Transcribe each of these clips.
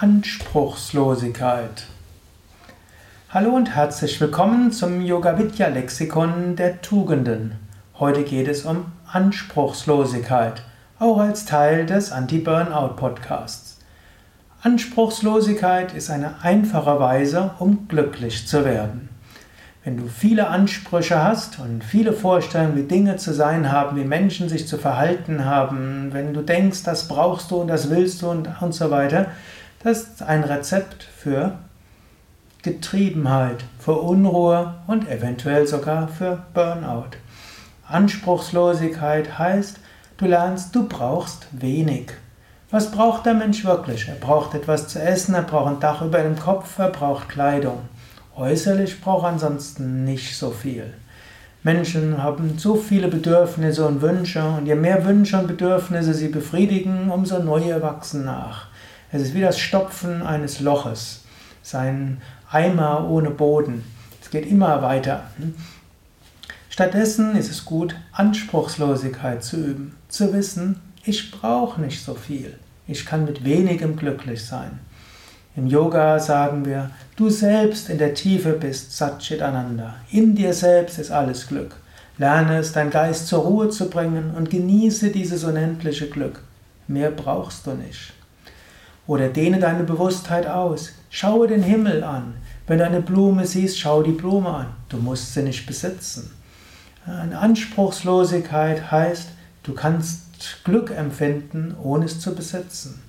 Anspruchslosigkeit. Hallo und herzlich willkommen zum Yoga Vidya Lexikon der Tugenden. Heute geht es um Anspruchslosigkeit, auch als Teil des Anti-Burnout Podcasts. Anspruchslosigkeit ist eine einfache Weise, um glücklich zu werden. Wenn du viele Ansprüche hast und viele Vorstellungen, wie Dinge zu sein haben, wie Menschen sich zu verhalten haben, wenn du denkst, das brauchst du und das willst du und, und so weiter, das ist ein Rezept für Getriebenheit, für Unruhe und eventuell sogar für Burnout. Anspruchslosigkeit heißt, du lernst, du brauchst wenig. Was braucht der Mensch wirklich? Er braucht etwas zu essen, er braucht ein Dach über dem Kopf, er braucht Kleidung. Äußerlich braucht ansonsten nicht so viel. Menschen haben so viele Bedürfnisse und Wünsche und je mehr Wünsche und Bedürfnisse sie befriedigen, umso neue wachsen nach. Es ist wie das Stopfen eines Loches, sein Eimer ohne Boden. Es geht immer weiter. Stattdessen ist es gut, Anspruchslosigkeit zu üben, zu wissen, ich brauche nicht so viel, ich kann mit wenigem glücklich sein. Im Yoga sagen wir, du selbst in der Tiefe bist Satchit Ananda. In dir selbst ist alles Glück. Lerne es, dein Geist zur Ruhe zu bringen und genieße dieses unendliche Glück. Mehr brauchst du nicht. Oder dehne deine Bewusstheit aus. Schaue den Himmel an. Wenn du eine Blume siehst, schau die Blume an. Du musst sie nicht besitzen. Eine Anspruchslosigkeit heißt, du kannst Glück empfinden, ohne es zu besitzen.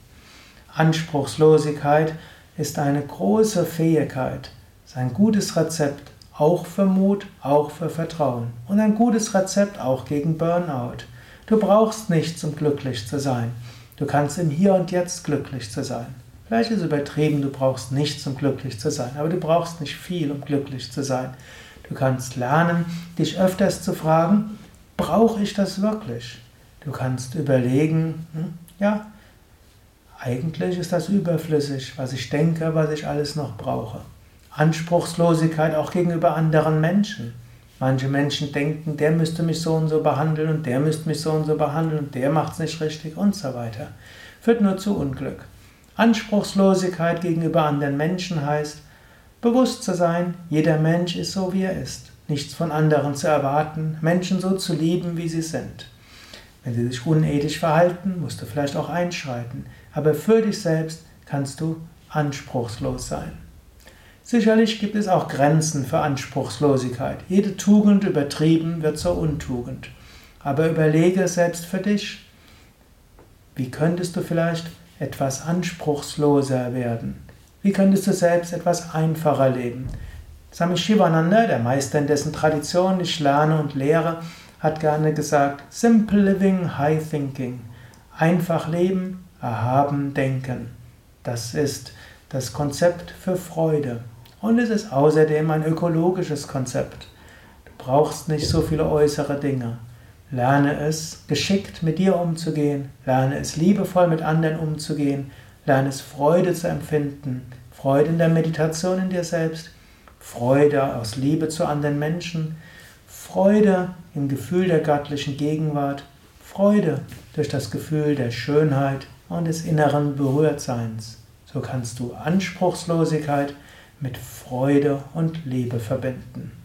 Anspruchslosigkeit ist eine große Fähigkeit, ist ein gutes Rezept, auch für Mut, auch für Vertrauen und ein gutes Rezept auch gegen Burnout. Du brauchst nichts, um glücklich zu sein. Du kannst im Hier und Jetzt glücklich zu sein. Vielleicht ist es übertrieben, du brauchst nichts, um glücklich zu sein, aber du brauchst nicht viel, um glücklich zu sein. Du kannst lernen, dich öfters zu fragen, brauche ich das wirklich? Du kannst überlegen, hm, ja, eigentlich ist das überflüssig, was ich denke, was ich alles noch brauche. Anspruchslosigkeit auch gegenüber anderen Menschen. Manche Menschen denken, der müsste mich so und so behandeln und der müsste mich so und so behandeln und der macht es nicht richtig und so weiter. Führt nur zu Unglück. Anspruchslosigkeit gegenüber anderen Menschen heißt, bewusst zu sein, jeder Mensch ist so, wie er ist. Nichts von anderen zu erwarten, Menschen so zu lieben, wie sie sind. Wenn sie sich unethisch verhalten, musst du vielleicht auch einschreiten, aber für dich selbst kannst du anspruchslos sein. Sicherlich gibt es auch Grenzen für Anspruchslosigkeit. Jede Tugend übertrieben wird zur Untugend. Aber überlege selbst für dich, wie könntest du vielleicht etwas anspruchsloser werden? Wie könntest du selbst etwas einfacher leben? Swami Shivananda, der Meister in dessen Tradition ich lerne und lehre, hat gerne gesagt, Simple Living, High Thinking. Einfach leben, erhaben denken. Das ist das Konzept für Freude. Und es ist außerdem ein ökologisches Konzept. Du brauchst nicht so viele äußere Dinge. Lerne es, geschickt mit dir umzugehen. Lerne es, liebevoll mit anderen umzugehen. Lerne es, Freude zu empfinden. Freude in der Meditation in dir selbst. Freude aus Liebe zu anderen Menschen. Freude im Gefühl der göttlichen Gegenwart, Freude durch das Gefühl der Schönheit und des inneren Berührtseins. So kannst du Anspruchslosigkeit mit Freude und Liebe verbinden.